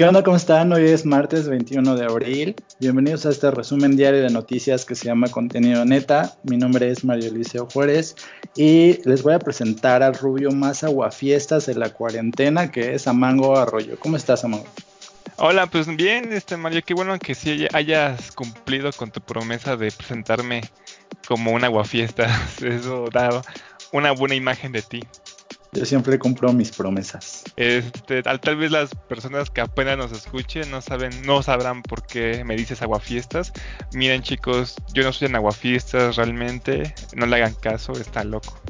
¿Qué onda? ¿Cómo están? Hoy es martes 21 de abril. Bienvenidos a este resumen diario de noticias que se llama Contenido Neta. Mi nombre es Mario Eliseo Juárez y les voy a presentar al rubio más aguafiestas de la cuarentena, que es Amango Arroyo. ¿Cómo estás, Amango? Hola, pues bien, este Mario, qué bueno que sí hayas cumplido con tu promesa de presentarme como un aguafiestas. Eso da una buena imagen de ti. Yo siempre cumplo mis promesas. Este, tal, vez las personas que apenas nos escuchen no saben, no sabrán por qué me dices aguafiestas. Miren chicos, yo no soy un aguafiestas realmente, no le hagan caso, está loco.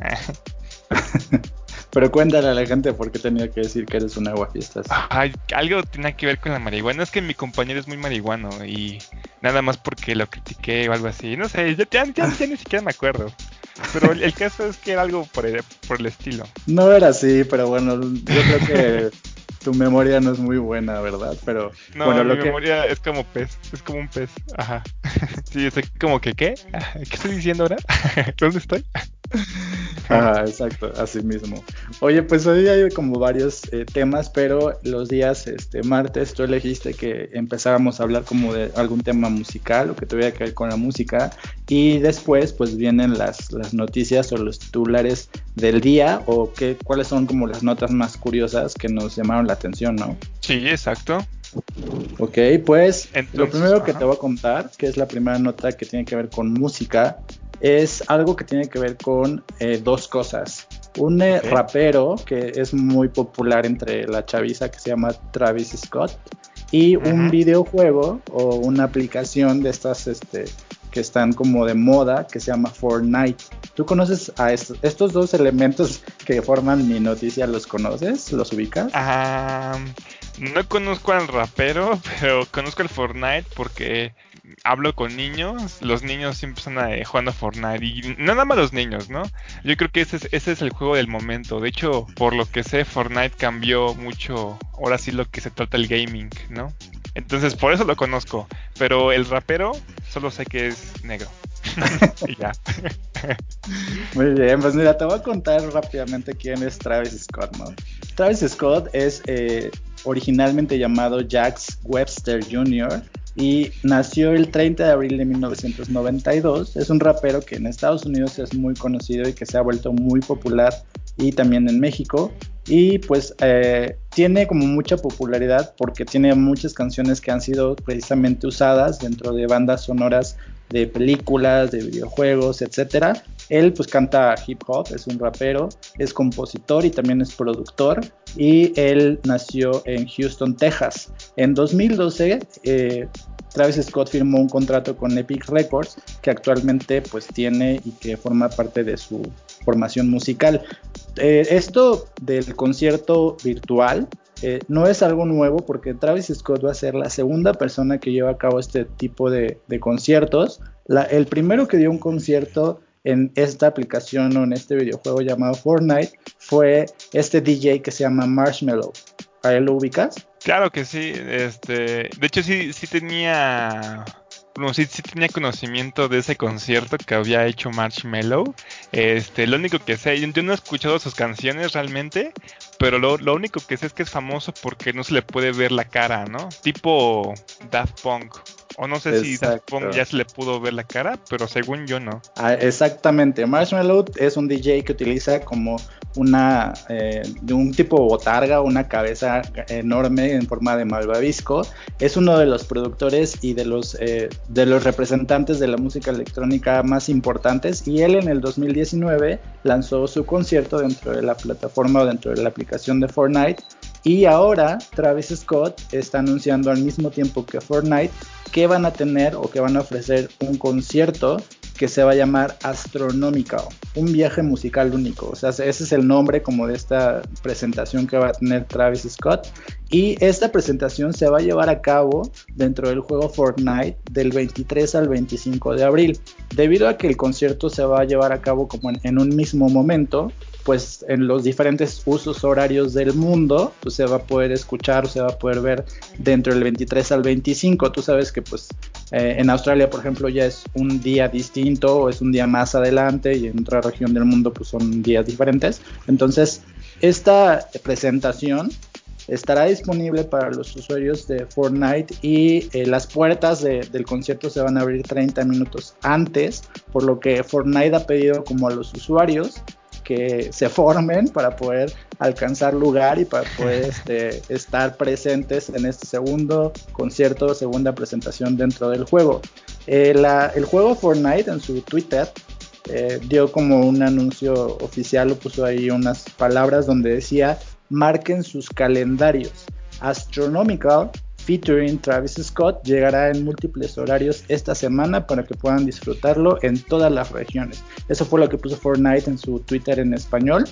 Pero cuéntale a la gente por qué tenía que decir que eres un aguafiestas. Ay, algo tiene que ver con la marihuana. Es que mi compañero es muy marihuano y nada más porque lo critiqué o algo así. No sé, ya, ya ni siquiera me acuerdo. Pero el caso es que era algo por el, por el estilo. No era así, pero bueno, yo creo que tu memoria no es muy buena, ¿verdad? Pero no, bueno, mi memoria es como pez, es como un pez. Ajá. Sí, es como que ¿qué? ¿Qué estoy diciendo ahora? ¿Dónde estoy? Ah, exacto, así mismo. Oye, pues hoy hay como varios eh, temas, pero los días este, martes tú elegiste que empezáramos a hablar como de algún tema musical o que tuviera que ver con la música y después pues vienen las, las noticias o los titulares del día o qué, cuáles son como las notas más curiosas que nos llamaron la atención, ¿no? Sí, exacto. Ok, pues lo primero que te voy a contar, que es la primera nota que tiene que ver con música, es algo que tiene que ver con eh, dos cosas. Un eh, rapero que es muy popular entre la chaviza que se llama Travis Scott y un videojuego o una aplicación de estas este, que están como de moda que se llama Fortnite. ¿Tú conoces a estos, estos dos elementos que forman mi noticia? ¿Los conoces? ¿Los ubicas? Ah, no conozco al rapero, pero conozco el Fortnite porque hablo con niños, los niños siempre están eh, jugando Fortnite y nada más los niños, ¿no? Yo creo que ese es, ese es el juego del momento. De hecho, por lo que sé, Fortnite cambió mucho, ahora sí lo que se trata el gaming, ¿no? Entonces, por eso lo conozco. Pero el rapero, solo sé que es negro. y ya. Muy bien, pues mira, te voy a contar rápidamente quién es Travis Scott, ¿no? Travis Scott es eh, originalmente llamado Jax Webster Jr y nació el 30 de abril de 1992. Es un rapero que en Estados Unidos es muy conocido y que se ha vuelto muy popular y también en México. Y pues eh, tiene como mucha popularidad porque tiene muchas canciones que han sido precisamente usadas dentro de bandas sonoras de películas, de videojuegos, etcétera. Él pues canta hip hop, es un rapero, es compositor y también es productor y él nació en Houston, Texas. En 2012 eh, Travis Scott firmó un contrato con Epic Records que actualmente pues tiene y que forma parte de su formación musical. Eh, esto del concierto virtual eh, no es algo nuevo porque Travis Scott va a ser la segunda persona que lleva a cabo este tipo de, conciertos. el primero que dio un concierto en esta aplicación o en este videojuego llamado Fortnite fue este DJ que se llama Marshmallow. ¿A él lo ubicas? Claro que sí, este, de hecho sí, sí tenía sí, sí, tenía conocimiento de ese concierto que había hecho Marshmallow. Este, lo único que sé, yo no he escuchado sus canciones realmente, pero lo, lo, único que sé es que es famoso porque no se le puede ver la cara, ¿no? Tipo Daft Punk. O no sé si Daft Punk ya se le pudo ver la cara, pero según yo no. Ah, exactamente. Marshmallow es un DJ que utiliza como una eh, de un tipo botarga, una cabeza enorme en forma de malvavisco. Es uno de los productores y de los eh, de los representantes de la música electrónica más importantes y él en el 2019 lanzó su concierto dentro de la plataforma o dentro de la aplicación de Fortnite y ahora Travis Scott está anunciando al mismo tiempo que Fortnite que van a tener o que van a ofrecer un concierto que se va a llamar Astronomical, un viaje musical único. O sea, ese es el nombre como de esta presentación que va a tener Travis Scott. Y esta presentación se va a llevar a cabo dentro del juego Fortnite del 23 al 25 de abril. Debido a que el concierto se va a llevar a cabo como en, en un mismo momento, pues en los diferentes usos horarios del mundo, pues se va a poder escuchar, se va a poder ver dentro del 23 al 25. Tú sabes que pues eh, en Australia, por ejemplo, ya es un día distinto o es un día más adelante y en otra región del mundo pues son días diferentes. Entonces, esta presentación estará disponible para los usuarios de Fortnite y eh, las puertas del concierto se van a abrir 30 minutos antes, por lo que Fortnite ha pedido como a los usuarios que se formen para poder alcanzar lugar y para poder este, estar presentes en este segundo concierto, segunda presentación dentro del juego. Eh, el juego Fortnite en su Twitter eh, dio como un anuncio oficial, lo puso ahí unas palabras donde decía marquen sus calendarios. Astronomical featuring Travis Scott llegará en múltiples horarios esta semana para que puedan disfrutarlo en todas las regiones. Eso fue lo que puso Fortnite en su Twitter en español.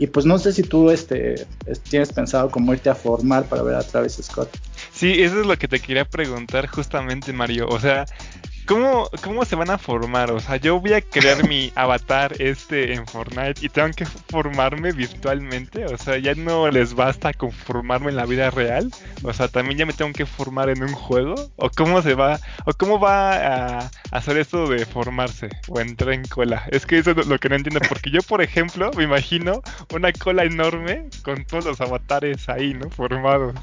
Y pues no sé si tú este, tienes pensado cómo irte a formar para ver a Travis Scott. Sí, eso es lo que te quería preguntar justamente, Mario. O sea, ¿Cómo, ¿Cómo se van a formar? O sea, yo voy a crear mi avatar este en Fortnite y tengo que formarme virtualmente. O sea, ya no les basta con formarme en la vida real. O sea, también ya me tengo que formar en un juego. ¿O cómo se va? ¿O cómo va a hacer esto de formarse? O entrar en cola. Es que eso es lo que no entiendo. Porque yo, por ejemplo, me imagino una cola enorme con todos los avatares ahí, ¿no? Formados.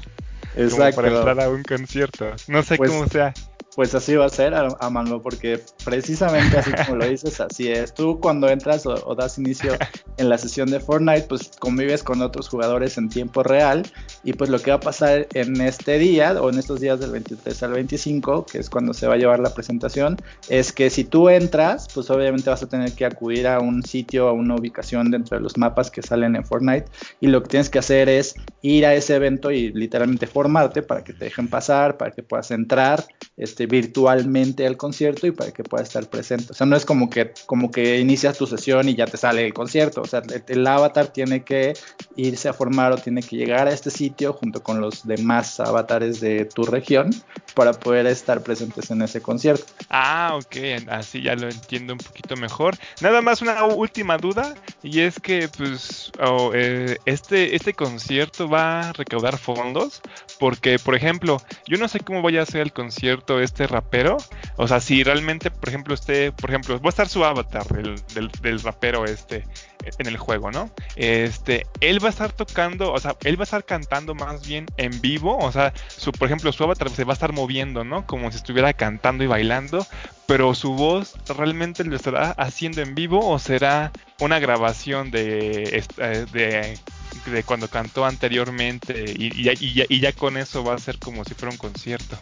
Exacto. Como para entrar a un concierto. No sé pues cómo sea. Pues así va a ser, Amango, porque precisamente así como lo dices, así es. Tú cuando entras o, das inicio en la sesión de Fortnite, pues convives con otros jugadores en tiempo real y pues lo que va a pasar en este día o en estos días del 23 al 25, que es cuando se va a llevar la presentación, es que si tú entras, pues obviamente vas a tener que acudir a un sitio, a una ubicación dentro de los mapas que salen en Fortnite y lo que tienes que hacer es ir a ese evento y literalmente formarte para que te dejen pasar, para que puedas entrar, este virtualmente al concierto y para que pueda estar presente. O sea, no es como que, como que inicias tu sesión y ya te sale el concierto. O sea, el, avatar tiene que irse a formar o tiene que llegar a este sitio junto con los demás avatares de tu región para poder estar presentes en ese concierto. Ah, ok, así ya lo entiendo un poquito mejor. Nada más una última duda y es que pues oh, este, este concierto va a recaudar fondos porque, por ejemplo, yo no sé cómo vaya a ser el concierto este este rapero. O sea, si realmente, por ejemplo, este, por ejemplo, va a estar su avatar del, del, rapero este en el juego, ¿no? Este, él va a estar tocando, o sea, él va a estar cantando más bien en vivo, o sea, su, por ejemplo, su avatar se va a estar moviendo, ¿no? Como si estuviera cantando y bailando, pero su voz realmente lo estará haciendo en vivo o será una grabación de, eh, de, cuando cantó anteriormente y ya con eso va a ser como si fuera un concierto.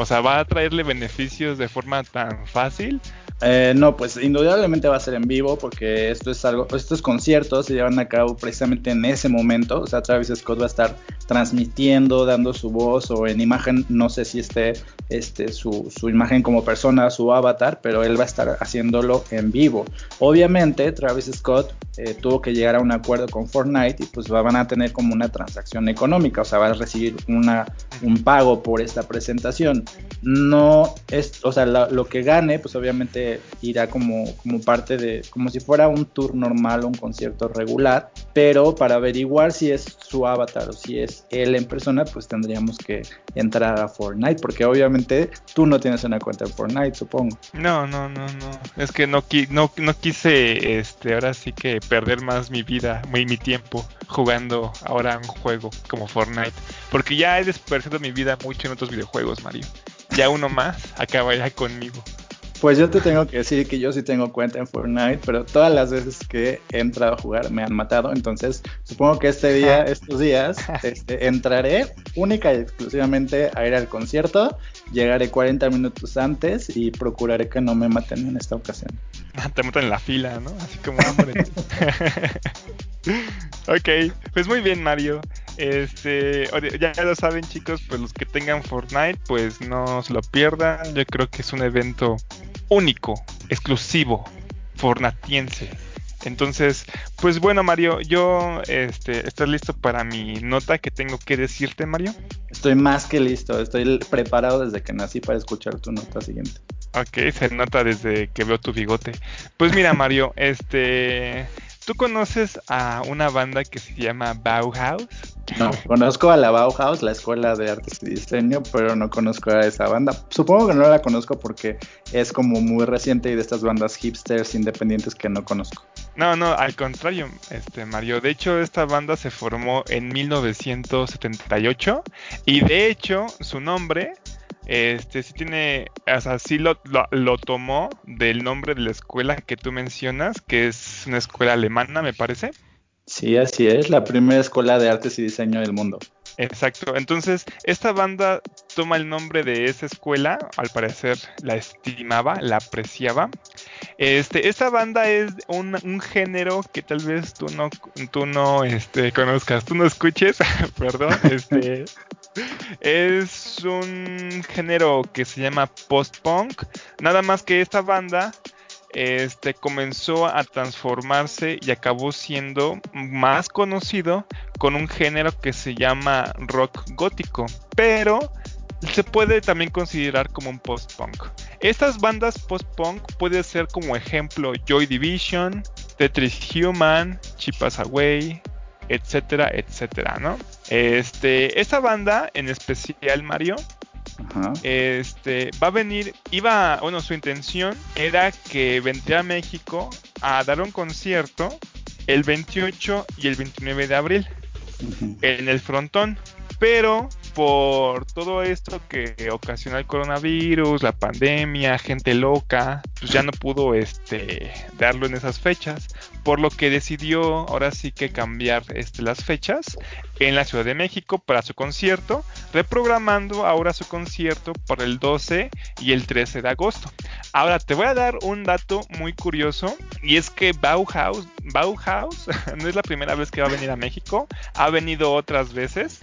O sea, ¿va a traerle beneficios de forma tan fácil? Eh, no, pues indudablemente va a ser en vivo porque esto es algo, estos conciertos se llevan a cabo precisamente en ese momento. O sea, Travis Scott va a estar transmitiendo, dando su voz o en imagen, no sé si esté este, su, su imagen como persona, su avatar, pero él va a estar haciéndolo en vivo. Obviamente, Travis Scott eh, tuvo que llegar a un acuerdo con Fortnite y pues van a tener como una transacción económica, o sea, va a recibir una, un pago por esta presentación. No es, o sea, lo que gane, pues obviamente irá como, como parte de, como si fuera un tour normal o un concierto regular, pero para averiguar si es su avatar o si es él en persona, pues tendríamos que entrar a Fortnite, porque obviamente tú no tienes una cuenta en Fortnite, supongo. No, no, no, no, es que no, no, no quise, este, ahora sí que perder más mi vida, mi, mi tiempo jugando ahora un juego como Fortnite. Porque ya he desperdiciado mi vida mucho en otros videojuegos, Mario. Ya uno más acabará conmigo. Pues yo te tengo que decir que yo sí tengo cuenta en Fortnite, pero todas las veces que he entrado a jugar me han matado. Entonces, supongo que este día, estos días, este, entraré única y exclusivamente a ir al concierto. Llegaré 40 minutos antes y procuraré que no me maten en esta ocasión. Te matan en la fila, ¿no? Así como hambre. ok, pues muy bien, Mario. Este, ya lo saben, chicos, pues los que tengan Fortnite, pues no se lo pierdan. Yo creo que es un evento único, exclusivo, fornatiense. Entonces, pues bueno, Mario, yo, este, ¿estás listo para mi nota que tengo que decirte, Mario? Estoy más que listo, estoy preparado desde que nací para escuchar tu nota siguiente. Ok, se nota desde que veo tu bigote. Pues mira, Mario, este, ¿tú conoces a una banda que se llama Bauhaus? No, conozco a la Bauhaus, la escuela de artes y diseño, pero no conozco a esa banda. Supongo que no la conozco porque es como muy reciente y de estas bandas hipsters independientes que no conozco. No, no, al contrario, este Mario. De hecho, esta banda se formó en 1978 y de hecho su nombre este sí tiene, o sea, sí lo, lo, tomó del nombre de la escuela que tú mencionas, que es una escuela alemana, me parece. Sí, así es, la primera escuela de artes y diseño del mundo. Exacto, entonces esta banda toma el nombre de esa escuela, al parecer la estimaba, la apreciaba. Este, esta banda es un, un género que tal vez tú no, tú no este, conozcas, tú no escuches, perdón, este, es un género que se llama post-punk. Nada más que esta banda este, comenzó a transformarse y acabó siendo más conocido con un género que se llama rock gótico. Pero se puede también considerar como un post-punk. Estas bandas post-punk puede ser como ejemplo Joy Division, Tetris Human, Chipas Away, etcétera, etcétera, ¿no? Este, esta banda en especial, Mario, este, va a venir, iba, bueno, su intención era que vendría a México a dar un concierto el 28 y el 29 de abril en el frontón, pero por todo esto que ocasiona el coronavirus, la pandemia, gente loca, pues ya no pudo este darlo en esas fechas, por lo que decidió ahora sí que cambiar este, las fechas en la Ciudad de México para su concierto, reprogramando ahora su concierto para el 12 y el 13 de agosto. Ahora te voy a dar un dato muy curioso y es que Bauhaus, Bauhaus no es la primera vez que va a venir a México, ha venido otras veces,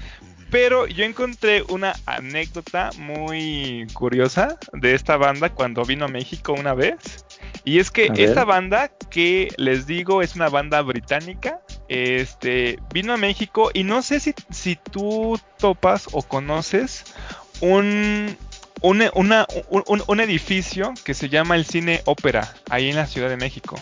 pero yo encontré una anécdota muy curiosa de esta banda cuando vino a México una vez. Y es que esta banda que les digo es una banda británica. Este vino a México y no sé si, si tú topas o conoces un, un, un edificio que se llama el Cine Ópera, ahí en la Ciudad de México.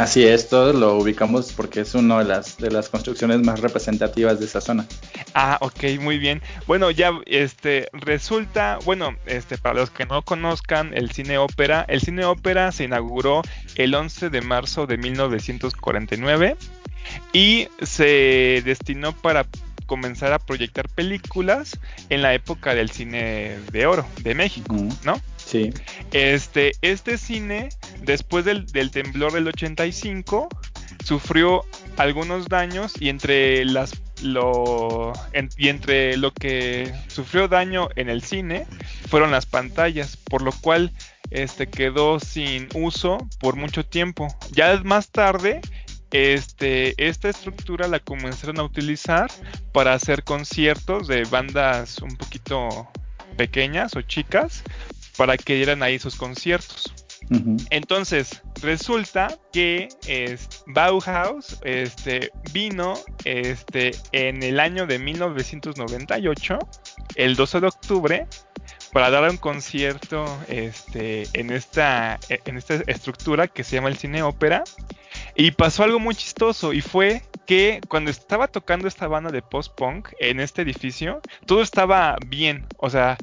Así es, todos lo ubicamos porque es una de las, de las construcciones más representativas de esa zona. Ah, ok, muy bien. Bueno, ya este resulta, bueno, este para los que no conozcan el cine ópera, el cine ópera se inauguró el 11 de marzo de 1949 y se destinó para comenzar a proyectar películas en la época del cine de oro de México, ¿no? Este, este cine, después del, temblor del 85, sufrió algunos daños y entre las lo entre lo que sufrió daño en el cine fueron las pantallas, por lo cual este quedó sin uso por mucho tiempo. Ya más tarde este, esta estructura la comenzaron a utilizar para hacer conciertos de bandas un poquito pequeñas o chicas para que dieran ahí sus conciertos. Entonces, resulta que es, Bauhaus este, vino este, en el año de 1998, el 12 de octubre, para dar un concierto este, en, esta, en esta estructura que se llama el cine ópera. Y pasó algo muy chistoso y fue que cuando estaba tocando esta banda de post-punk en este edificio, todo estaba bien. O sea,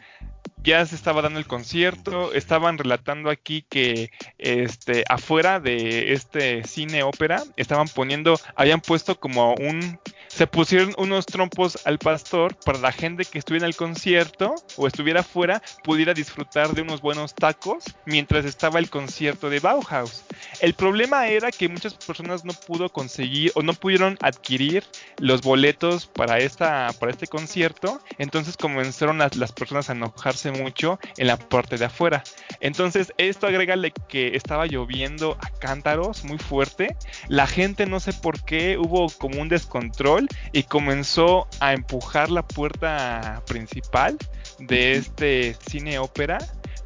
ya se estaba dando el concierto, estaban relatando aquí que este afuera de este cine ópera estaban poniendo, habían puesto como un se pusieron unos trompos al pastor para la gente que estuviera en el concierto o estuviera afuera pudiera disfrutar de unos buenos tacos mientras estaba el concierto de Bauhaus. El problema era que muchas personas no pudo conseguir o no pudieron adquirir los boletos para esta para este concierto, entonces comenzaron las, las personas a enojarse mucho en la parte de afuera. Entonces, esto agrégale que estaba lloviendo a cántaros muy fuerte. La gente no sé por qué hubo como un descontrol y comenzó a empujar la puerta principal de este cine ópera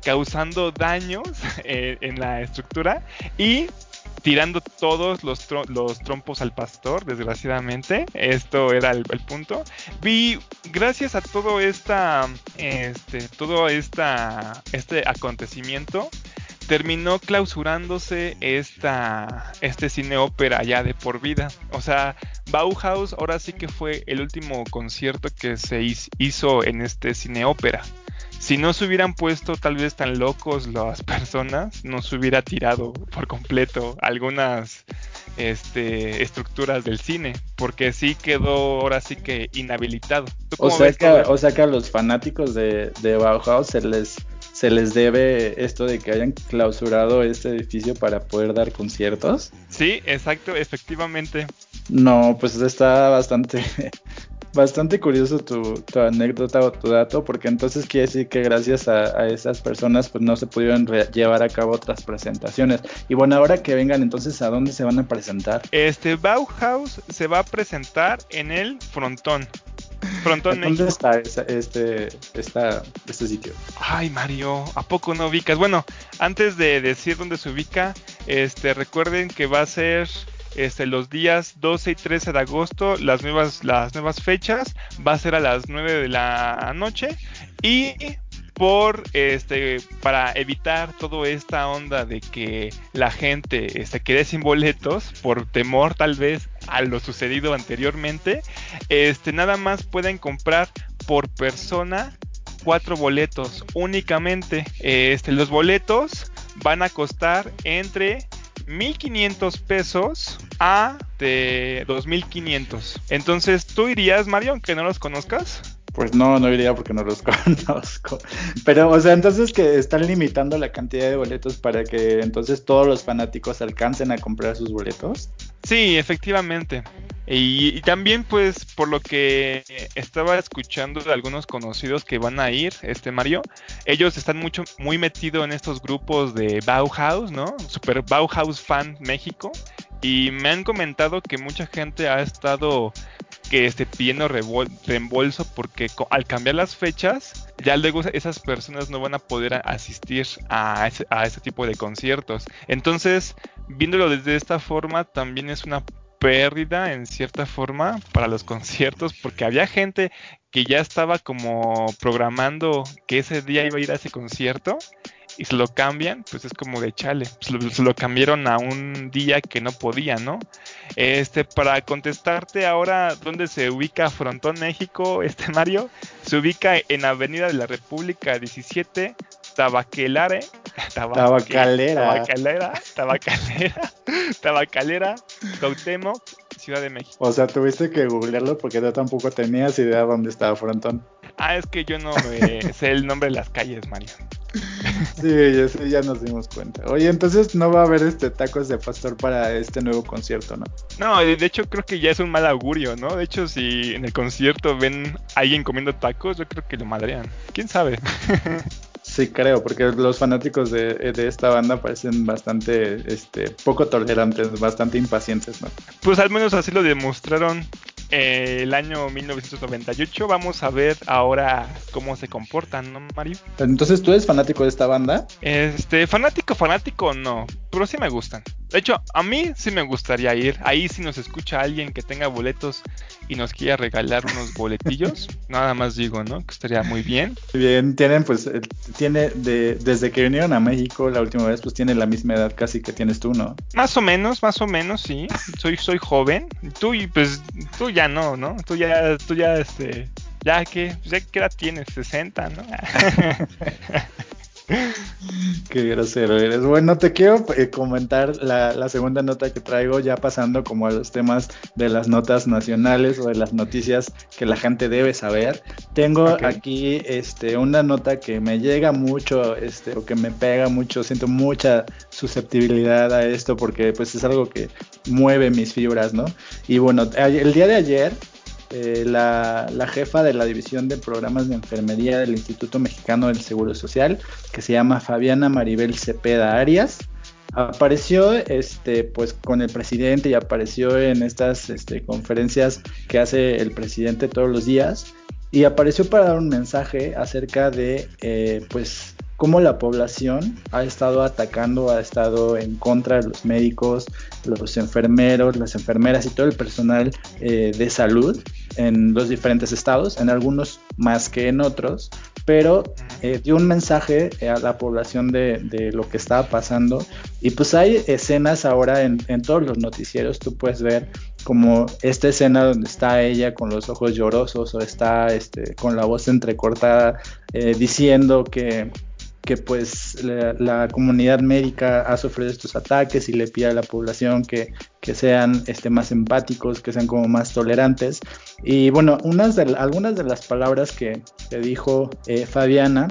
causando daños en la estructura y tirando todos los, los trompos al pastor, desgraciadamente. Esto era el, punto. Vi, gracias a todo esta, este, todo esta, este acontecimiento, terminó clausurándose esta, este cine ópera ya de por vida. O sea, Bauhaus ahora sí que fue el último concierto que se hizo en este cine ópera. Si no se hubieran puesto tal vez tan locos las personas, no se hubiera tirado por completo algunas este, estructuras del cine, porque sí quedó ahora sí que inhabilitado. O sea, que, o sea que a los fanáticos de, de Bauhaus se les se les debe esto de que hayan clausurado este edificio para poder dar conciertos. Sí, exacto, efectivamente. No, pues está bastante bastante curioso tu, anécdota o tu dato, porque entonces quiere decir que gracias a, esas personas pues no se pudieron llevar a cabo otras presentaciones. Y bueno, ahora que vengan entonces, ¿a dónde se van a presentar? Este Bauhaus se va a presentar en el Frontón. ¿Dónde está este, este sitio? Ay, Mario, ¿a poco no ubicas? Bueno, antes de decir dónde se ubica, este, recuerden que va a ser este, los días 12 y 13 de agosto, las nuevas, las nuevas fechas, va a ser a las 9 de la noche y por este para evitar toda esta onda de que la gente se este, quede sin boletos por temor tal vez a lo sucedido anteriormente este nada más pueden comprar por persona cuatro boletos únicamente este los boletos van a costar entre 1500 pesos a de 2500. Entonces, ¿tú irías, Mario, aunque no los conozcas? Pues no, no iría porque no los conozco. Pero, o sea, entonces que están limitando la cantidad de boletos para que entonces todos los fanáticos alcancen a comprar sus boletos. Sí, efectivamente. Y, también, pues, por lo que estaba escuchando de algunos conocidos que van a ir, este Mario, ellos están mucho, muy metidos en estos grupos de Bauhaus, ¿no? Super Bauhaus Fan México. Y me han comentado que mucha gente ha estado que esté pidiendo reembolso porque al cambiar las fechas, ya luego esas personas no van a poder asistir a ese, a ese tipo de conciertos. Entonces, viéndolo desde esta forma, también es una pérdida en cierta forma para los conciertos porque había gente que ya estaba como programando que ese día iba a ir a ese concierto y se lo cambian, pues es como de chale, se lo, cambiaron a un día que no podía, ¿no? Este, para contestarte ahora dónde se ubica Frontón México, este Mario, se ubica en Avenida de la República 17, Tabaquelare, tabacalera, tabacalera, tabacalera, tabacalera, Cautemo, Ciudad de México. O sea, tuviste que googlearlo porque yo tampoco tenías idea dónde estaba Frontón. Ah, es que yo no me sé el nombre de las calles, Mario. Sí, ya, nos dimos cuenta. Oye, entonces no va a haber este tacos de pastor para este nuevo concierto, ¿no? No, de hecho creo que ya es un mal augurio, ¿no? De hecho, si en el concierto ven a alguien comiendo tacos, yo creo que lo madrean. ¿Quién sabe? Sí, creo, porque los fanáticos de, de, esta banda parecen bastante este, poco tolerantes, bastante impacientes, ¿no? Pues al menos así lo demostraron el año 1998. Vamos a ver ahora cómo se comportan, ¿no, Mario? Entonces, ¿tú eres fanático de esta banda? Este, fanático, fanático, no, pero sí me gustan. De hecho, a mí sí me gustaría ir. Ahí si nos escucha alguien que tenga boletos y nos quiera regalar unos boletillos, nada más digo, ¿no? Que estaría muy bien. Bien, tienen pues, tiene de, desde que vinieron a México la última vez, pues tiene la misma edad casi que tienes tú, ¿no? Más o menos, más o menos, sí. Soy, soy joven. Tú y pues, tú ya no, ¿no? Tú ya, tú ya, este, ya que, ya que edad tienes, 60, ¿no? Qué grosero eres. Bueno, te quiero eh, comentar la, segunda nota que traigo, ya pasando como a los temas de las notas nacionales o de las noticias que la gente debe saber. Tengo aquí este, una nota que me llega mucho, este, o que me pega mucho, siento mucha susceptibilidad a esto porque pues es algo que mueve mis fibras, ¿no? Y bueno, el día de ayer eh, la, jefa de la división de programas de enfermería del Instituto Mexicano del Seguro Social, que se llama Fabiana Maribel Cepeda Arias, apareció este pues con el presidente y apareció en estas este, conferencias que hace el presidente todos los días y apareció para dar un mensaje acerca de eh, pues cómo la población ha estado atacando, ha estado en contra de los médicos, los enfermeros, las enfermeras y todo el personal eh, de salud en los diferentes estados, en algunos más que en otros, pero eh, dio un mensaje a la población de, lo que estaba pasando. Y pues hay escenas ahora en, todos los noticieros, tú puedes ver como esta escena donde está ella con los ojos llorosos o está este, con la voz entrecortada eh, diciendo que que pues la, comunidad médica ha sufrido estos ataques y le pide a la población que, sean este, más empáticos, que sean como más tolerantes. Y bueno, unas algunas de las palabras que, que dijo eh, Fabiana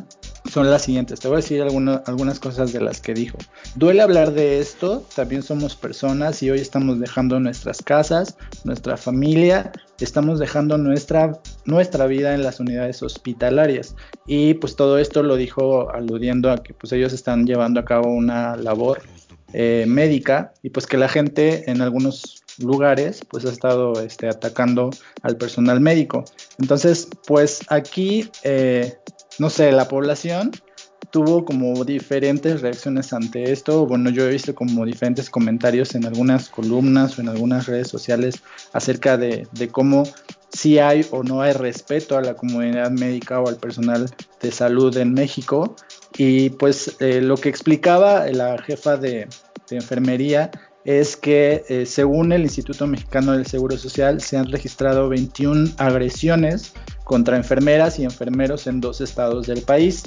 son las siguientes. Te voy a decir algunas cosas de las que dijo. Duele hablar de esto, también somos personas y hoy estamos dejando nuestras casas, nuestra familia, estamos dejando nuestra, nuestra vida en las unidades hospitalarias. Y pues todo esto lo dijo aludiendo a que pues ellos están llevando a cabo una labor eh, médica y pues que la gente en algunos lugares pues ha estado este, atacando al personal médico. Entonces pues aquí eh, no sé, la población tuvo como diferentes reacciones ante esto. Bueno, yo he visto como diferentes comentarios en algunas columnas o en algunas redes sociales acerca de, cómo si hay o no hay respeto a la comunidad médica o al personal de salud en México. Y pues eh, lo que explicaba la jefa de, enfermería es que eh, según el Instituto Mexicano del Seguro Social se han registrado 21 agresiones contra enfermeras y enfermeros en dos estados del país.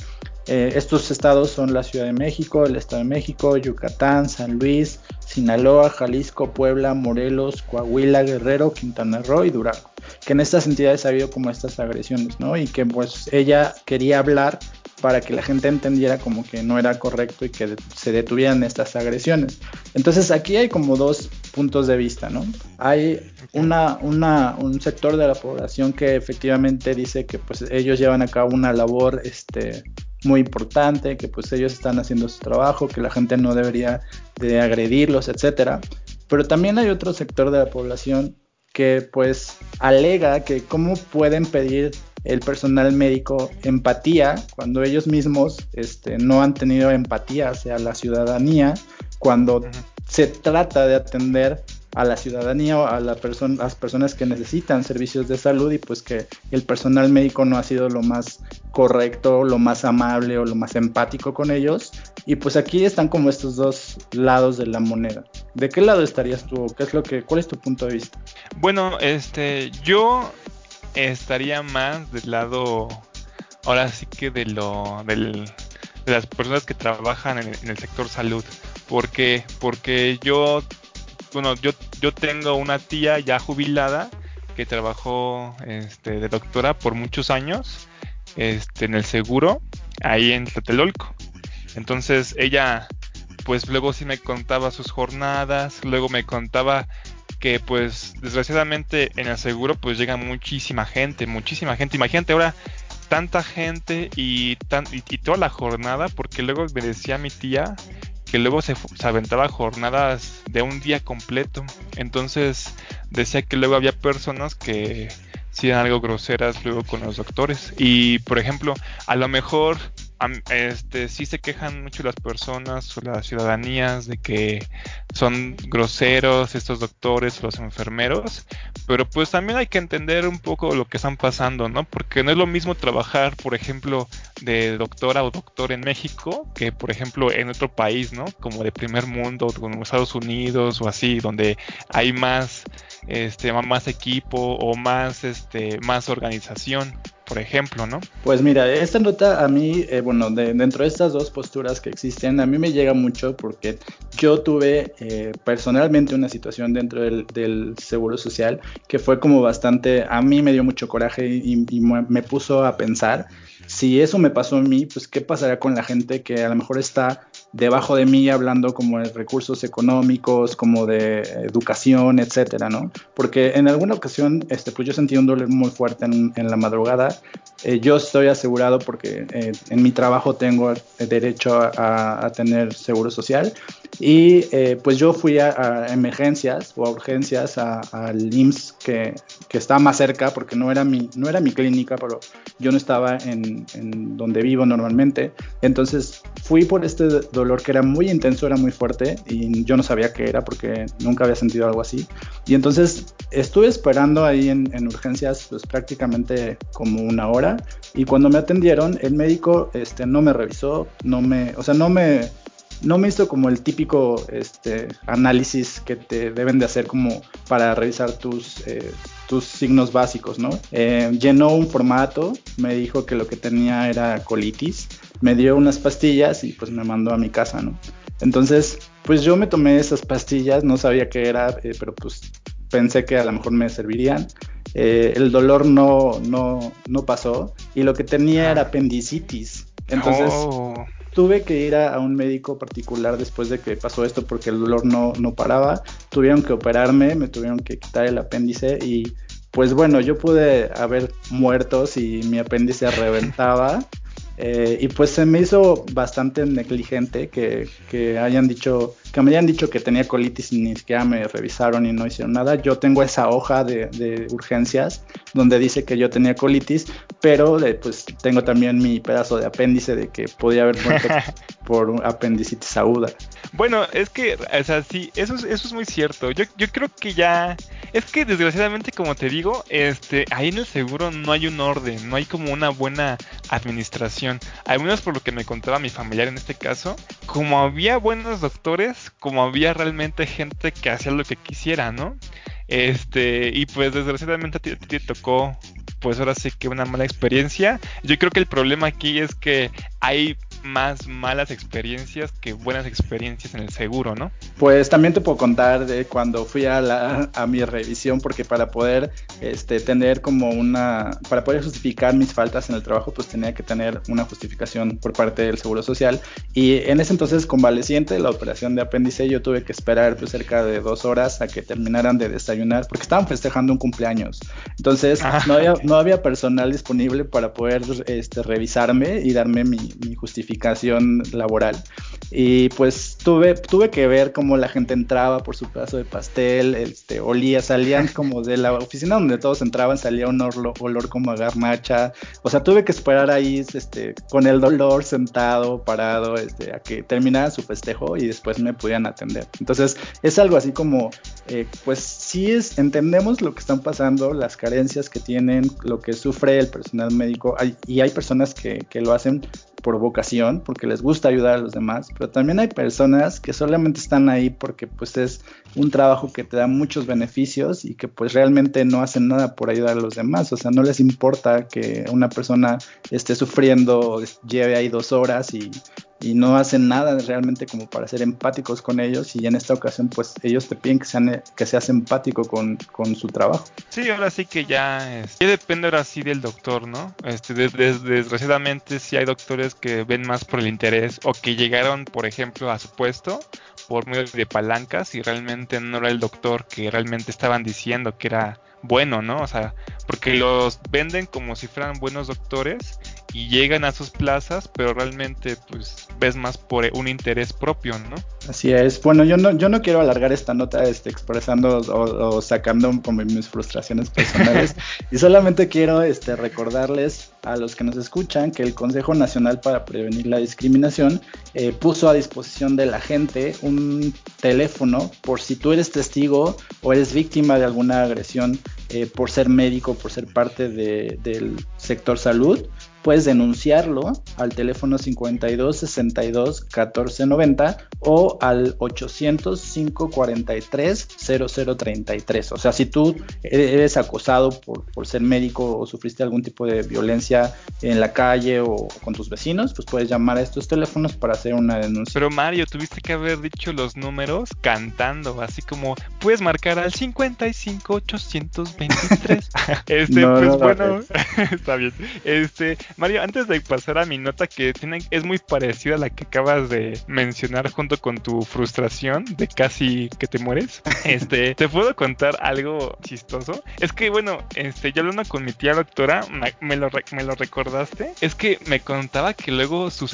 Eh, estos estados son la Ciudad de México, el Estado de México, Yucatán, San Luis, Sinaloa, Jalisco, Puebla, Morelos, Coahuila, Guerrero, Quintana Roo y Durango. Que en estas entidades ha habido como estas agresiones, ¿no? Y que pues ella quería hablar para que la gente entendiera como que no era correcto y que se detuvieran estas agresiones. Entonces aquí hay como dos puntos de vista, ¿no? Hay una, una, un sector de la población que efectivamente dice que pues ellos llevan a cabo una labor este, muy importante, que pues ellos están haciendo su trabajo, que la gente no debería de agredirlos, etcétera. Pero también hay otro sector de la población que pues alega que cómo pueden pedir el personal médico empatía cuando ellos mismos este, no han tenido empatía hacia la ciudadanía, cuando se trata de atender a la ciudadanía o a la las personas que necesitan servicios de salud y pues que el personal médico no ha sido lo más correcto, lo más amable o lo más empático con ellos. Y pues aquí están como estos dos lados de la moneda. ¿De qué lado estarías tú? ¿Qué es lo que, ¿Cuál es tu punto de vista? Bueno, este, yo estaría más del lado, ahora sí que de lo, del, de las personas que trabajan en, el sector salud. ¿Por qué? Porque yo, bueno, yo, yo tengo una tía ya jubilada que trabajó este, de doctora por muchos años este, en el seguro, ahí en Tlatelolco. Entonces ella, pues luego sí me contaba sus jornadas, luego me contaba que pues desgraciadamente en el seguro pues llega muchísima gente, muchísima gente. Imagínate ahora tanta gente y, tan, y, toda la jornada, porque luego me decía mi tía que luego se, se, aventaba jornadas de un día completo. Entonces decía que luego había personas que eran algo groseras luego con los doctores. Y por ejemplo, a lo mejor este, sí se quejan mucho las personas o las ciudadanías de que son groseros estos doctores o los enfermeros, pero pues también hay que entender un poco lo que están pasando, ¿no? Porque no es lo mismo trabajar, por ejemplo, de doctora o doctor en México que, por ejemplo, en otro país, ¿no? Como de primer mundo, como Estados Unidos o así, donde hay más, este, más equipo o más, este, más organización por ejemplo, ¿no? Pues mira, esta nota a mí, eh, bueno, dentro de estas dos posturas que existen, a mí me llega mucho porque yo tuve eh, personalmente una situación dentro del, Seguro Social que fue como bastante, a mí me dio mucho coraje y, y me puso a pensar si eso me pasó a mí, pues qué pasará con la gente que a lo mejor está debajo de mí hablando como de recursos económicos, como de educación, etcétera, ¿no? Porque en alguna ocasión, este, pues yo sentí un dolor muy fuerte en, la madrugada. Eh, yo estoy asegurado porque eh, en mi trabajo tengo derecho a, tener seguro social y eh, pues yo fui a, emergencias o a urgencias al IMSS que, que está más cerca porque no era mi, no era mi clínica, pero yo no estaba en, en donde vivo normalmente. Entonces fui por este dolor que era muy intenso, era muy fuerte y yo no sabía qué era porque nunca había sentido algo así. Y entonces estuve esperando ahí en, urgencias pues prácticamente como una hora y cuando me atendieron el médico este, no me revisó, no me, o sea, no me no me hizo como el típico este, análisis que te deben de hacer como para revisar tus, eh, tus signos básicos, ¿no? Eh, llenó un formato, me dijo que lo que tenía era colitis, me dio unas pastillas y pues me mandó a mi casa, ¿no? Entonces, pues yo me tomé esas pastillas, no sabía qué era, eh, pero pues pensé que a lo mejor me servirían. El dolor no, no, no pasó y lo que tenía era apendicitis. Entonces, oh tuve que ir a, un médico particular después de que pasó esto porque el dolor no, no paraba. Tuvieron que operarme, me tuvieron que quitar el apéndice y pues bueno, yo pude haber muerto si mi apéndice reventaba. Eh, y pues se me hizo bastante negligente que, que, hayan dicho, que me hayan dicho que tenía colitis y ni siquiera me revisaron y no hicieron nada. Yo tengo esa hoja de, de urgencias donde dice que yo tenía colitis, pero pues tengo también mi pedazo de apéndice de que podía haber muerto por apendicitis aguda. Bueno, es que, o sea, sí, eso es, eso es muy cierto. Yo, yo creo que ya, es que desgraciadamente, como te digo, este, ahí en el seguro no hay un orden, no hay como una buena administración. Al menos por lo que me contaba mi familiar en este caso, como había buenos doctores, como había realmente gente que hacía lo que quisiera, ¿no? Este, y pues desgraciadamente a ti, te tocó, pues ahora sí que una mala experiencia. Yo creo que el problema aquí es que hay más malas experiencias que buenas experiencias en el seguro, ¿no? Pues también te puedo contar de cuando fui a, la, a mi revisión, porque para poder este, tener como una, para poder justificar mis faltas en el trabajo, pues tenía que tener una justificación por parte del Seguro Social. Y en ese entonces, convaleciente, la operación de apéndice, yo tuve que esperar pues, cerca de dos horas a que terminaran de desayunar, porque estaban festejando un cumpleaños. Entonces, ah. no, había, no había personal disponible para poder este, revisarme y darme mi, mi justificación laboral. Y pues tuve, tuve que ver cómo la gente entraba por su pedazo de pastel, este, olía, salían como de la oficina donde todos entraban, salía un olor, como a garnacha. O sea, tuve que esperar ahí este, con el dolor sentado, parado, este, a que terminara su festejo y después me pudieran atender. Entonces, es algo así como, eh, pues sí es, entendemos lo que están pasando, las carencias que tienen, lo que sufre el personal médico, y hay personas que, que lo hacen por vocación, porque les gusta ayudar a los demás, pero también hay personas que solamente están ahí porque pues es un trabajo que te da muchos beneficios y que pues realmente no hacen nada por ayudar a los demás, o sea, no les importa que una persona esté sufriendo, lleve ahí dos horas y y no hacen nada realmente como para ser empáticos con ellos y en esta ocasión pues ellos te piden que, sean, que seas empático con, con su trabajo. Sí, ahora sí que ya, es, ya depende ahora sí del doctor, ¿no? Este, desgraciadamente sí hay doctores que ven más por el interés o que llegaron, por ejemplo, a su puesto por medio de palancas y realmente no era el doctor que realmente estaban diciendo que era bueno, ¿no? O sea, porque los venden como si fueran buenos doctores y llegan a sus plazas, pero realmente pues ves más por un interés propio, ¿no? Así es. Bueno, yo no, yo no quiero alargar esta nota este, expresando o, sacando como mis frustraciones personales y solamente quiero este, recordarles a los que nos escuchan que el Consejo Nacional para Prevenir la Discriminación eh, puso a disposición de la gente un teléfono por si tú eres testigo o eres víctima de alguna agresión eh, por ser médico, por ser parte del sector salud puedes denunciarlo al teléfono 52 62 14 90 o al 800 543 0033. O sea, si tú eres acosado por, por, ser médico o sufriste algún tipo de violencia en la calle o con tus vecinos, pues puedes llamar a estos teléfonos para hacer una denuncia. Pero Mario, tuviste que haber dicho los números cantando, así como puedes marcar al 55 823. este, pues bueno, está bien. Este, Mario, antes de pasar a mi nota que tiene, es muy parecida a la que acabas de mencionar junto con tu frustración de casi que te mueres, este, te puedo contar algo chistoso. Es que bueno, este, yo hablando con mi tía doctora, me, lo, me lo recordaste, es que me contaba que luego su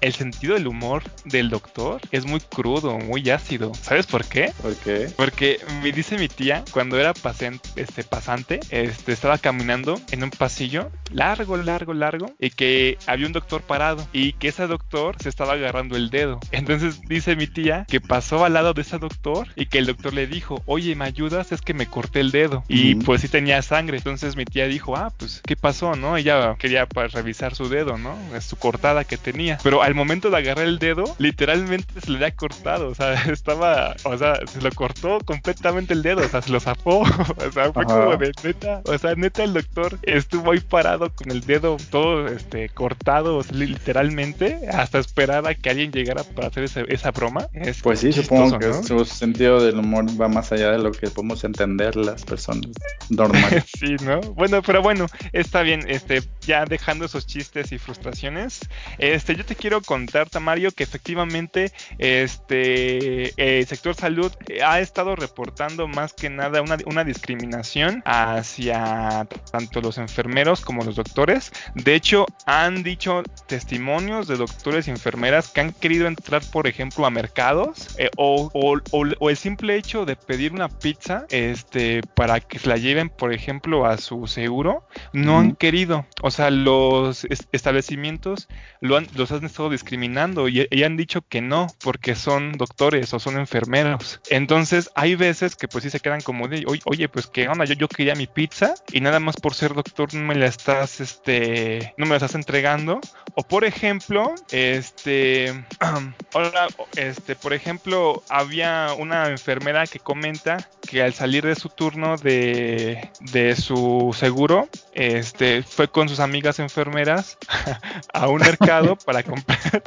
el sentido del humor del doctor es muy crudo, muy ácido. ¿Sabes por qué? ¿Por qué? Porque me dice mi tía, cuando era paciente, este, pasante, este, estaba caminando en un pasillo largo, largo, largo, y que había un doctor parado y que ese doctor se estaba agarrando el dedo. Entonces dice mi tía que pasó al lado de ese doctor y que el doctor le dijo, oye, ¿me ayudas? Es que me corté el dedo. Y pues sí tenía sangre. Entonces mi tía dijo, ah, pues, ¿qué pasó, no? Ella quería para pues, revisar su dedo, ¿no? Su cortada que tenía. Pero al momento de agarrar el dedo, literalmente se le había cortado. O sea, estaba, o sea, se lo cortó completamente el dedo. O sea, se lo zafó. o sea, fue como de neta. O sea, neta, el doctor estuvo ahí parado con el dedo todo este cortado, literalmente, hasta esperar a que alguien llegara para hacer esa, broma. pues sí, supongo que su sentido del humor va más allá de lo que podemos entender las personas normales. sí, ¿no? Bueno, pero bueno, está bien, este, ya dejando esos chistes y frustraciones, este, yo te quiero contar, Tamario, que efectivamente, este, el sector salud ha estado reportando más que nada una, una discriminación hacia tanto los enfermeros como los doctores. De hecho, han dicho testimonios de doctores y enfermeras que han querido entrar, por ejemplo, a mercados eh, o, o, el simple hecho de pedir una pizza este, para que se la lleven, por ejemplo, a su seguro, no han querido. O sea, los establecimientos lo han, los han estado discriminando y, han dicho que no, porque son doctores o son enfermeros. Entonces, hay veces que pues sí se quedan como de, oye, pues qué onda, yo, yo quería mi pizza y nada más por ser doctor no me la estás, este, no me la estás entregando. O por ejemplo, este, ahora, este, por ejemplo, había una enfermera que comenta que al salir de su turno de, de su seguro, este, fue con sus amigas enfermeras a un mercado para comprar.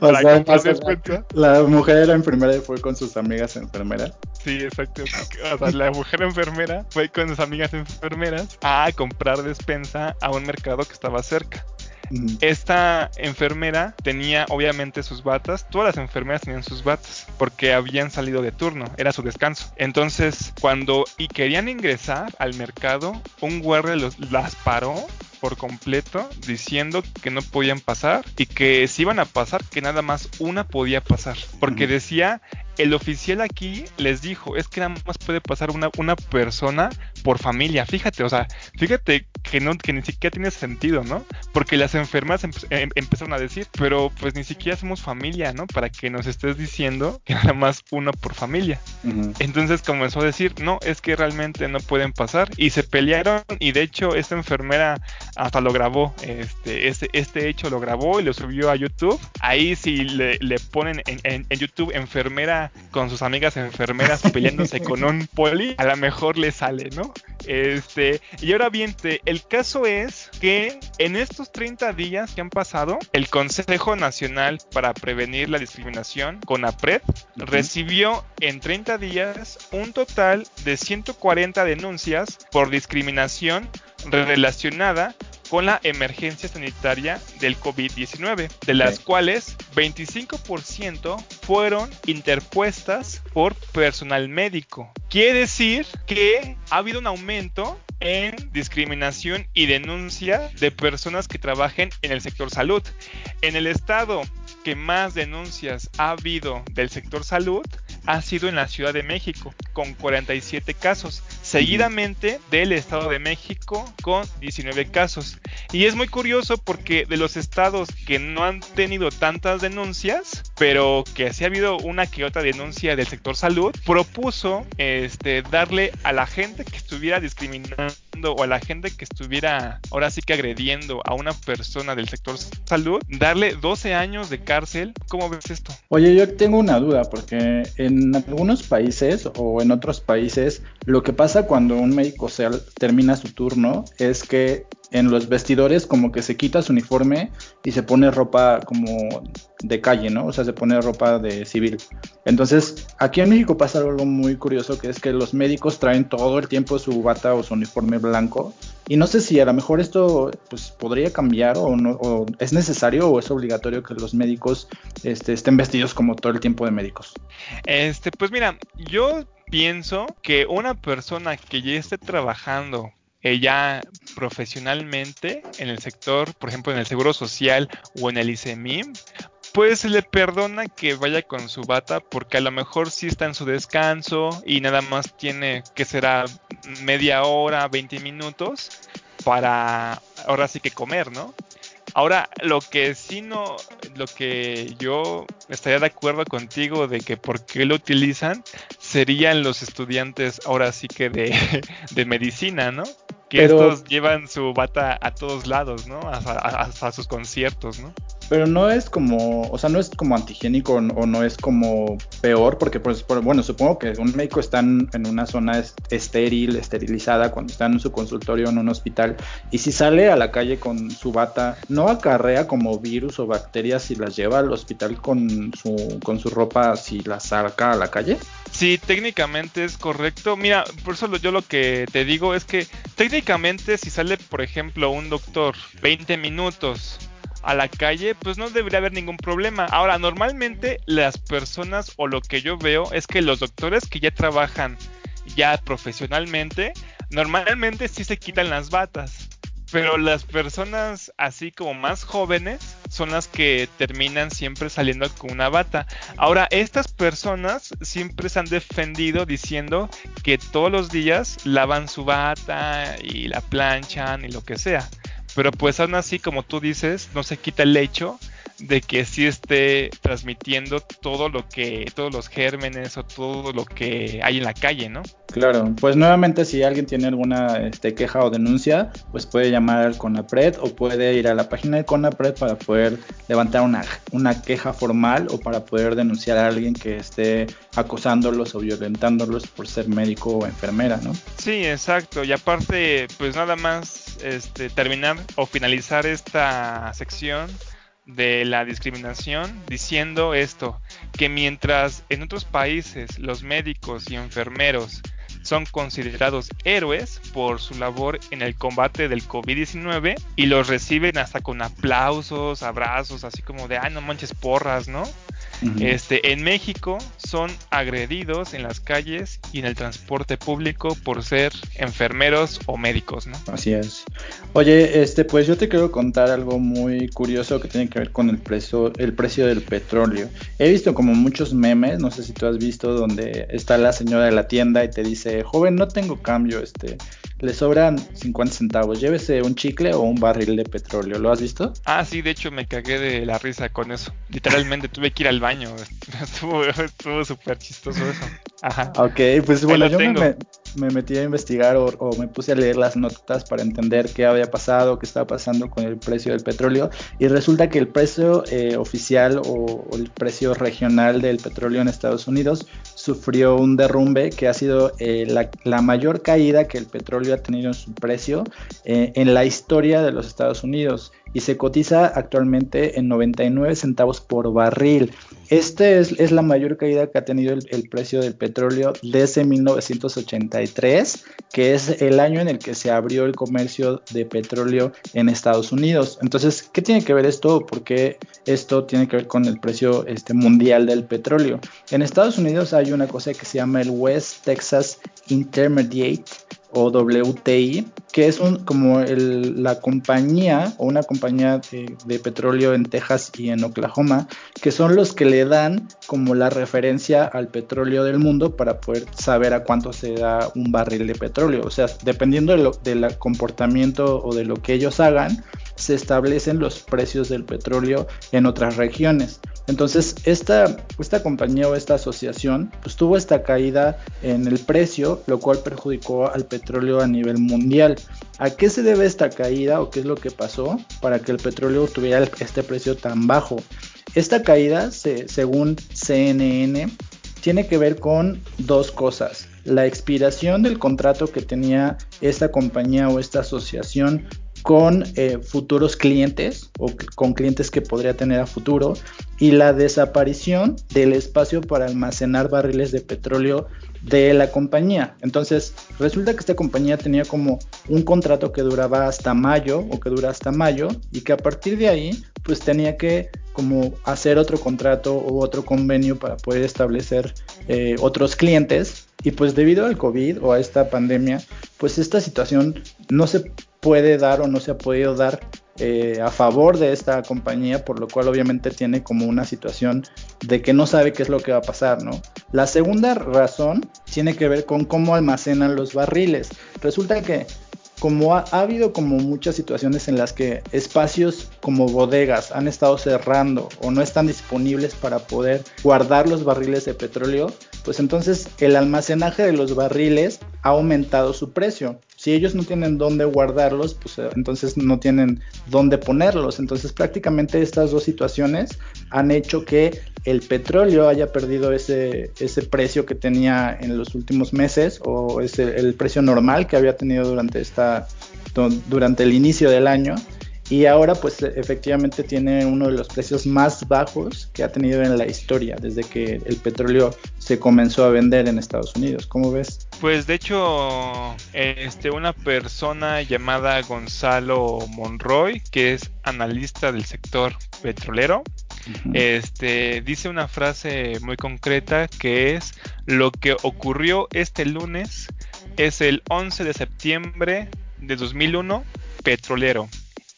para comprar la, mujer era enfermera y fue con sus amigas enfermeras. Sí, exacto. O sea, la mujer enfermera fue con sus amigas enfermeras a comprar despensa a un mercado que estaba cerca. Esta enfermera tenía obviamente sus batas, todas las enfermeras tenían sus batas porque habían salido de turno, era su descanso. Entonces, cuando y querían ingresar al mercado, un guardia los, las paró por completo diciendo que no podían pasar y que si iban a pasar que nada más una podía pasar porque decía el oficial aquí les dijo, es que nada más puede pasar una, una persona por familia. Fíjate, o sea, fíjate que, no, que ni siquiera tiene sentido, ¿no? Porque las enfermas em, empezaron a decir, pero pues ni siquiera somos familia, ¿no? Para que nos estés diciendo que nada más uno por familia. Entonces comenzó a decir, no, es que realmente no pueden pasar. Y se pelearon y de hecho esta enfermera hasta lo grabó, este, este, este hecho lo grabó y lo subió a YouTube. Ahí si le, ponen en, en YouTube enfermera con sus amigas enfermeras peleándose con un poli, a lo mejor le sale, ¿no? Este, y ahora bien, el caso es que en estos 30 días que han pasado, el Consejo Nacional para Prevenir la Discriminación, CONAPRED, recibió en 30 días un total de 140 denuncias por discriminación relacionada con la emergencia sanitaria del COVID-19, de las cuales 25% fueron interpuestas por personal médico. Quiere decir que ha habido un aumento en discriminación y denuncia de personas que trabajen en el sector salud. En el estado que más denuncias ha habido del sector salud ha sido en la Ciudad de México, con 47 casos, seguidamente del Estado de México con 19 casos. Y es muy curioso porque de los estados que no han tenido tantas denuncias, pero que sí ha habido una que otra denuncia del sector salud, propuso este, darle a la gente que estuviera discriminando o a la gente que estuviera ahora sí que agrediendo a una persona del sector salud, darle 12 años de cárcel. ¿Cómo ves esto? Oye, yo tengo una duda porque en algunos países o en otros países lo que pasa cuando un médico se termina su turno es que en los vestidores como que se quita su uniforme y se pone ropa como de calle, ¿no? O sea, se pone ropa de civil. Entonces, aquí en México pasa algo muy curioso que es que los médicos traen todo el tiempo su bata o su uniforme blanco y no sé si a lo mejor esto pues podría cambiar o no o es necesario o es obligatorio que los médicos este, estén vestidos como todo el tiempo de médicos. Este, pues mira, yo pienso que una persona que ya esté trabajando ella profesionalmente en el sector, por ejemplo, en el seguro social o en el ICEMIM, pues se le perdona que vaya con su bata porque a lo mejor sí está en su descanso y nada más tiene que será media hora, 20 minutos para ahora sí que comer, ¿no? Ahora, lo que sí no, lo que yo estaría de acuerdo contigo de que por qué lo utilizan serían los estudiantes ahora sí que de, de medicina, ¿no? Que estos llevan su bata a todos lados, ¿no? Hasta, sus conciertos, ¿no? Pero no es como, o sea, no es como antigénico o no es como peor, porque, pues, bueno, supongo que un médico está en, una zona estéril, esterilizada, cuando está en su consultorio en un hospital, y si sale a la calle con su bata, ¿no acarrea como virus o bacterias si las lleva al hospital con su, con su ropa si las saca a la calle? Sí, técnicamente es correcto. Mira, por eso yo lo que te digo es que técnicamente si sale, por ejemplo, un doctor 20 minutos a la calle, pues no debería haber ningún problema. Ahora, normalmente las personas o lo que yo veo es que los doctores que ya trabajan ya profesionalmente, normalmente sí se quitan las batas. Pero las personas así como más jóvenes son las que terminan siempre saliendo con una bata. Ahora, estas personas siempre se han defendido diciendo que todos los días lavan su bata y la planchan y lo que sea. Pero pues aún así, como tú dices, no se quita el hecho de que sí esté transmitiendo todo lo que, todos los gérmenes o todo lo que hay en la calle, ¿no? Claro, pues nuevamente si alguien tiene alguna este, queja o denuncia, pues puede llamar al CONAPRED o puede ir a la página de CONAPRED para poder levantar una, una queja formal o para poder denunciar a alguien que esté acosándolos o violentándolos por ser médico o enfermera, ¿no? Sí, exacto. Y aparte, pues nada más este, terminar o finalizar esta sección de la discriminación diciendo esto, que mientras en otros países los médicos y enfermeros son considerados héroes por su labor en el combate del COVID-19 y los reciben hasta con aplausos, abrazos, así como de, ay, no manches porras, ¿no? Este, en México son agredidos en las calles y en el transporte público por ser enfermeros o médicos, ¿no? Así es. Oye, este, pues yo te quiero contar algo muy curioso que tiene que ver con el precio, el precio del petróleo. He visto como muchos memes, no sé si tú has visto, donde está la señora de la tienda y te dice, joven, no tengo cambio, este, le sobran 50 centavos, llévese un chicle o un barril de petróleo, ¿lo has visto? Ah, sí, de hecho me cagué de la risa con eso. Literalmente tuve que ir al baño, estuvo súper chistoso eso. Ajá. Ok, pues bueno, yo me, me, metí a investigar o, me puse a leer las notas para entender qué había pasado, qué estaba pasando con el precio del petróleo y resulta que el precio eh, oficial o, el precio regional del petróleo en Estados Unidos sufrió un derrumbe que ha sido eh, la, mayor caída que el petróleo ha tenido en su precio eh, en la historia de los Estados Unidos y se cotiza actualmente en 99 centavos por barril. Esta es, la mayor caída que ha tenido el, precio del petróleo desde 1983, que es el año en el que se abrió el comercio de petróleo en Estados Unidos. Entonces, ¿qué tiene que ver esto? ¿Por qué esto tiene que ver con el precio este, mundial del petróleo? En Estados Unidos hay una cosa que se llama el West Texas Intermediate o WTI, que es como la compañía o una compañía de, petróleo en Texas y en Oklahoma, que son los que le dan como la referencia al petróleo del mundo para poder saber a cuánto se da un barril de petróleo. O sea, dependiendo del comportamiento o de lo que ellos hagan, se establecen los precios del petróleo en otras regiones. Entonces, esta, esta compañía o esta asociación pues, tuvo esta caída en el precio, lo cual perjudicó al petróleo a nivel mundial. ¿A qué se debe esta caída o qué es lo que pasó para que el petróleo tuviera este precio tan bajo? Esta caída, según CNN, tiene que ver con dos cosas. La expiración del contrato que tenía esta compañía o esta asociación con eh, futuros clientes o con clientes que podría tener a futuro y la desaparición del espacio para almacenar barriles de petróleo de la compañía. Entonces, resulta que esta compañía tenía como un contrato que duraba hasta mayo o que dura hasta mayo y que a partir de ahí pues tenía que como hacer otro contrato o otro convenio para poder establecer eh, otros clientes y pues debido al COVID o a esta pandemia, pues esta situación no se puede dar o no se ha podido dar eh, a favor de esta compañía, por lo cual obviamente tiene como una situación de que no sabe qué es lo que va a pasar, ¿no? La segunda razón tiene que ver con cómo almacenan los barriles. Resulta que como ha, habido como muchas situaciones en las que espacios como bodegas han estado cerrando o no están disponibles para poder guardar los barriles de petróleo, pues entonces el almacenaje de los barriles ha aumentado su precio. Si ellos no tienen dónde guardarlos, pues eh, entonces no tienen dónde ponerlos. Entonces prácticamente estas dos situaciones han hecho que el petróleo haya perdido ese, ese precio que tenía en los últimos meses o ese, el precio normal que había tenido durante, esta, durante el inicio del año y ahora pues efectivamente tiene uno de los precios más bajos que ha tenido en la historia desde que el petróleo se comenzó a vender en Estados Unidos. ¿Cómo ves? Pues de hecho, este una persona llamada Gonzalo Monroy, que es analista del sector petrolero, este dice una frase muy concreta que es lo que ocurrió este lunes es el 11 de septiembre de 2001 petrolero.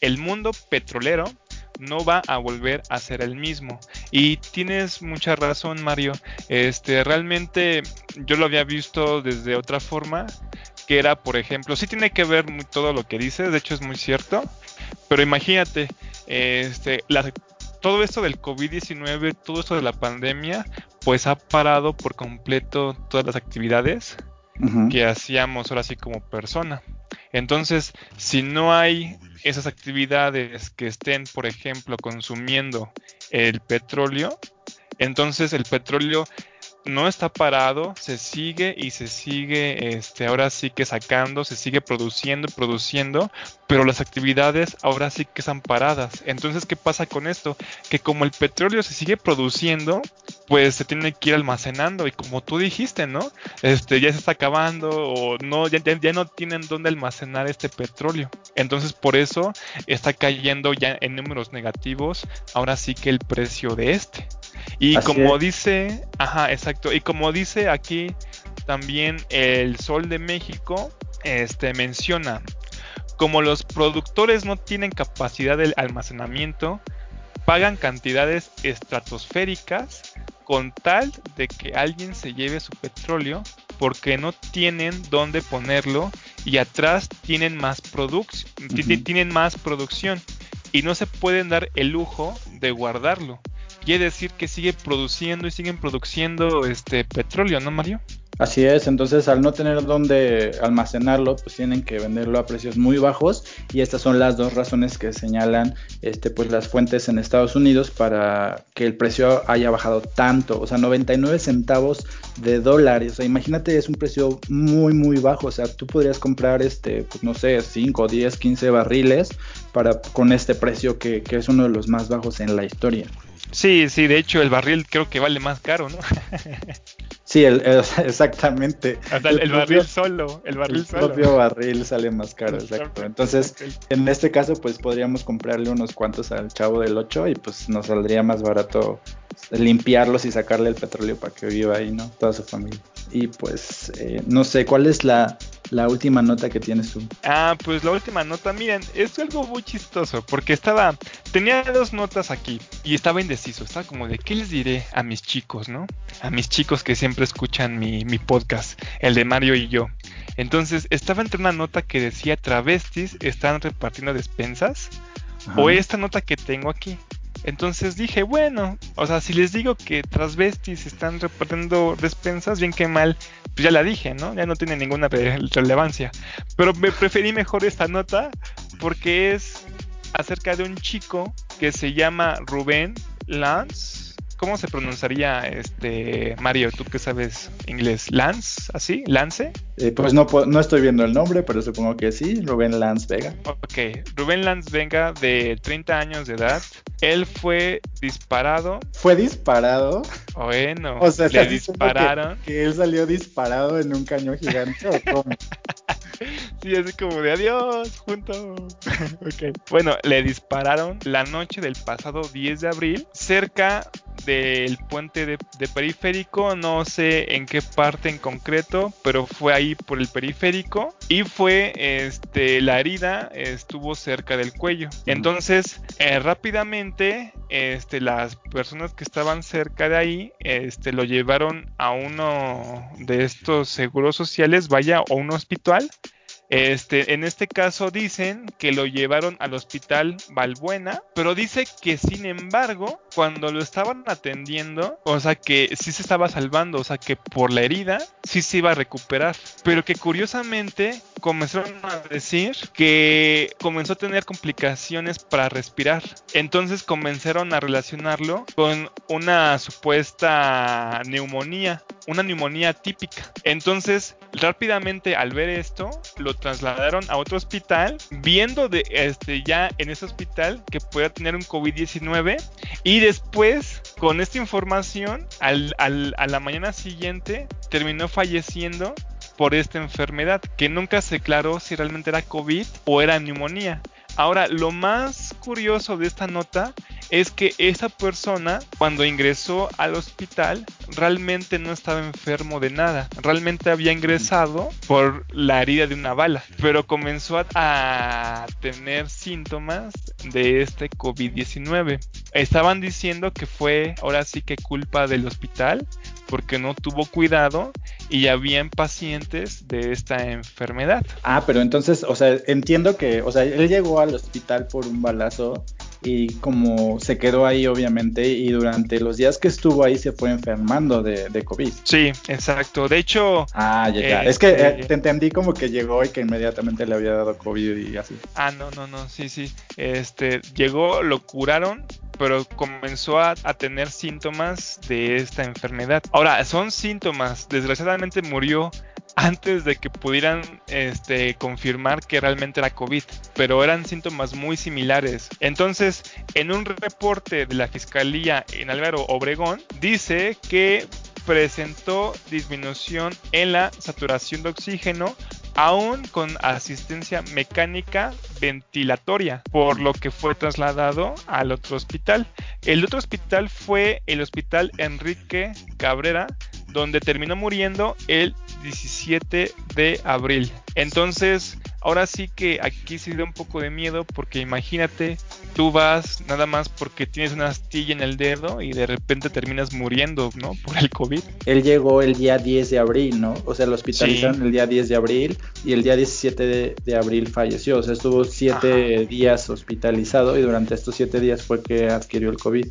El mundo petrolero no va a volver a ser el mismo. Y tienes mucha razón, Mario. Este, realmente yo lo había visto desde otra forma, que era, por ejemplo, sí tiene que ver todo lo que dices, de hecho es muy cierto, pero imagínate, este, todo esto del COVID-19, todo esto de la pandemia, pues ha parado por completo todas las actividades que hacíamos ahora sí como persona. Entonces, si no hay esas actividades que estén, por ejemplo, consumiendo el petróleo, entonces el petróleo no está parado, se sigue y se sigue, este, ahora sí que sacando, se sigue produciendo y produciendo, pero las actividades ahora sí que están paradas. Entonces, ¿qué pasa con esto? Que como el petróleo se sigue produciendo, pues se tiene que ir almacenando y como tú dijiste, ¿no? Este, ya se está acabando o no, ya, ya no tienen dónde almacenar este petróleo. Entonces, por eso está cayendo ya en números negativos, ahora sí que el precio de este. Y como dice, ajá, exacto, y como dice aquí también el Sol de México, este menciona, como los productores no tienen capacidad de almacenamiento, pagan cantidades estratosféricas con tal de que alguien se lleve su petróleo porque no tienen dónde ponerlo y atrás tienen más, tienen más producción. Y no se pueden dar el lujo de guardarlo quiere decir que sigue produciendo y siguen produciendo este petróleo, ¿no, Mario? Así es, entonces al no tener dónde almacenarlo, pues tienen que venderlo a precios muy bajos y estas son las dos razones que señalan este, pues las fuentes en Estados Unidos para que el precio haya bajado tanto, o sea, 99 centavos de dólares, o sea, imagínate es un precio muy muy bajo, o sea, tú podrías comprar este, pues no sé, 5, 10, 15 barriles para con este precio que, que es uno de los más bajos en la historia. Sí, sí, de hecho el barril creo que vale más caro, ¿no? sí, el, exactamente. el, barril solo, el barril el propio barril sale más caro, exacto. Entonces, en este caso, pues podríamos comprarle unos cuantos al chavo del 8 y pues nos saldría más barato limpiarlos y sacarle el petróleo para que viva ahí, ¿no? Toda su familia. Y pues, eh, no sé, ¿cuál es la, la última nota que tienes tú? Ah, pues la última nota, miren, es algo muy chistoso, porque estaba, tenía dos notas aquí y estaba indeciso, estaba como de, ¿qué les diré a mis chicos, no? A mis chicos que siempre escuchan mi, mi podcast, el de Mario y yo. Entonces, estaba entre una nota que decía travestis están repartiendo despensas, o esta nota que tengo aquí, entonces dije, bueno, o sea, si les digo que transvestis están repartiendo despensas, bien que mal, pues ya la dije, ¿no? Ya no tiene ninguna relevancia. Pero me preferí mejor esta nota porque es acerca de un chico que se llama Rubén Lance ¿Cómo se pronunciaría este Mario? ¿Tú que sabes inglés? ¿Lance? ¿Así? ¿Lance? Eh, pues no, no estoy viendo el nombre, pero supongo que sí. Rubén Lance Vega. Ok. Rubén Lance Vega, de 30 años de edad. Él fue disparado. ¿Fue disparado? Bueno, o sea, le dispararon. Que, él salió disparado en un cañón gigante o cómo? sí, así como de adiós, junto. ok. Bueno, le dispararon la noche del pasado 10 de abril cerca del puente de, periférico, no sé en qué parte en concreto, pero fue ahí por el periférico y fue este la herida estuvo cerca del cuello. Entonces, eh, rápidamente este las personas que estaban cerca de ahí este lo llevaron a uno de estos seguros sociales, vaya, o un hospital Este, en este caso dicen que lo llevaron al hospital Valbuena, pero dice que sin embargo, cuando lo estaban atendiendo, o sea que sí se estaba salvando, o sea que por la herida sí se iba a recuperar, pero que curiosamente comenzaron a decir que comenzó a tener complicaciones para respirar. Entonces comenzaron a relacionarlo con una supuesta neumonía, una neumonía típica. Entonces, rápidamente al ver esto, lo trasladaron a otro hospital, viendo de este ya en ese hospital que pueda tener un COVID-19 y después con esta información al, a la mañana siguiente terminó falleciendo por esta enfermedad, que nunca se aclaró si realmente era COVID o era neumonía. Ahora, lo más curioso de esta nota es que esa persona, cuando ingresó al hospital, realmente no estaba enfermo de nada. Realmente había ingresado por la herida de una bala, pero comenzó a, tener síntomas de este COVID-19. Estaban diciendo que fue ahora sí que culpa del hospital porque no tuvo cuidado y habían pacientes de esta enfermedad. Ah, pero entonces, o sea, entiendo que, o sea, él llegó al hospital por un balazo y como se quedó ahí obviamente y durante los días que estuvo ahí se fue enfermando de, COVID. Sí, exacto. De hecho... Ah, ya, ya. es que eh, este te entendí como que llegó y que inmediatamente le había dado COVID y así. Ah, no, no, no, sí, sí. Este, llegó, lo curaron, pero comenzó a, tener síntomas de esta enfermedad. Ahora, son síntomas, desgraciadamente murió antes de que pudieran este, confirmar que realmente era COVID, pero eran síntomas muy similares. Entonces, en un reporte de la Fiscalía en Álvaro Obregón, dice que presentó disminución en la saturación de oxígeno aún con asistencia mecánica ventilatoria, por lo que fue trasladado al otro hospital. El otro hospital fue el Hospital Enrique Cabrera, donde terminó muriendo el 17 de abril. Entonces, ahora sí que aquí se da un poco de miedo porque imagínate, tú vas nada más porque tienes una astilla en el dedo y de repente terminas muriendo, ¿no? Por el COVID. Él llegó el día 10 de abril, ¿no? O sea, lo hospitalizaron el día 10 de abril y el día 17 de, abril falleció. O sea, estuvo 7 días hospitalizado y durante estos 7 días fue que adquirió el COVID.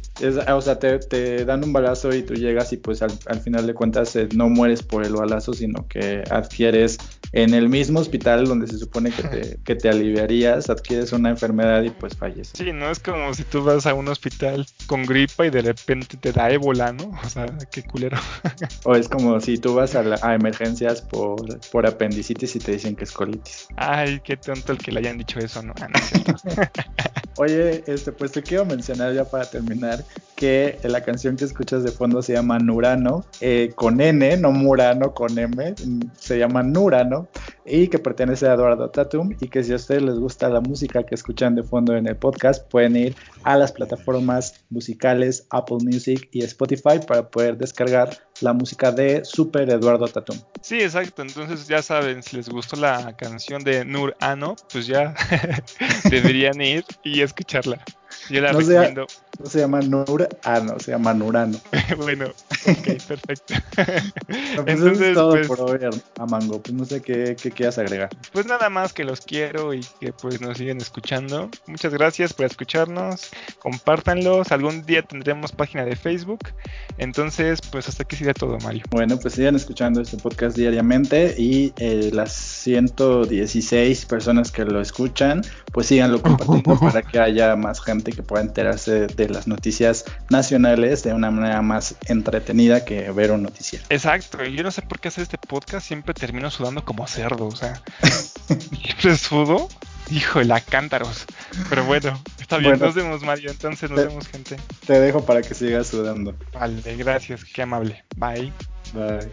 o sea, te, dan un balazo y tú llegas y pues al, final de cuentas eh, no mueres por el balazo, sino que adquieres en el mismo hospital donde se supone que te, que te aliviarías, adquieres una enfermedad y pues falleces. Sí, no es como si tú vas a un hospital con gripa y de repente te da ébola, ¿no? O sea, qué culero. o es como si tú vas a, emergencias por, por apendicitis y te dicen que es colitis. Ay, qué tonto el que le hayan dicho eso, ¿no? Ah, Oye, este, pues te quiero mencionar ya para terminar que la canción que escuchas de fondo se llama Nurano, eh, con N, no Murano, con M, se llama Nurano, y que pertenece a Eduardo Tatum, y que si a ustedes les gusta la música que escuchan de fondo en el podcast, pueden ir a las plataformas musicales Apple Music y Spotify para poder descargar la música de Super Eduardo Tatum. Sí, exacto, entonces ya saben, si les gustó la canción de Nurano, pues ya deberían ir y escucharla. Yo la recomiendo. no se llama Nurano, se llama Nurano. bueno, ok, perfecto. pues Entonces, es todo pues, por hoy, Amango. Pues no sé qué, qué quieras agregar. Pues nada más que los quiero y que pues nos siguen escuchando. Muchas gracias por escucharnos. Compártanlos. Algún día tendremos página de Facebook. Entonces, pues hasta aquí sería todo, Mario. Bueno, pues sigan escuchando este podcast diariamente y eh, las 116 personas que lo escuchan, pues síganlo compartiendo para que haya más gente que pueda enterarse de las noticias nacionales de una manera más entretenida que ver un noticiero. Exacto, y yo no sé por qué hacer este podcast, siempre termino sudando como cerdo, o sea, siempre sudo, hijo la cántaros. Pero bueno, está bien, nos vemos Mario, entonces nos vemos gente. Te dejo para que sigas sudando. Vale, gracias, qué amable. Bye. Bye.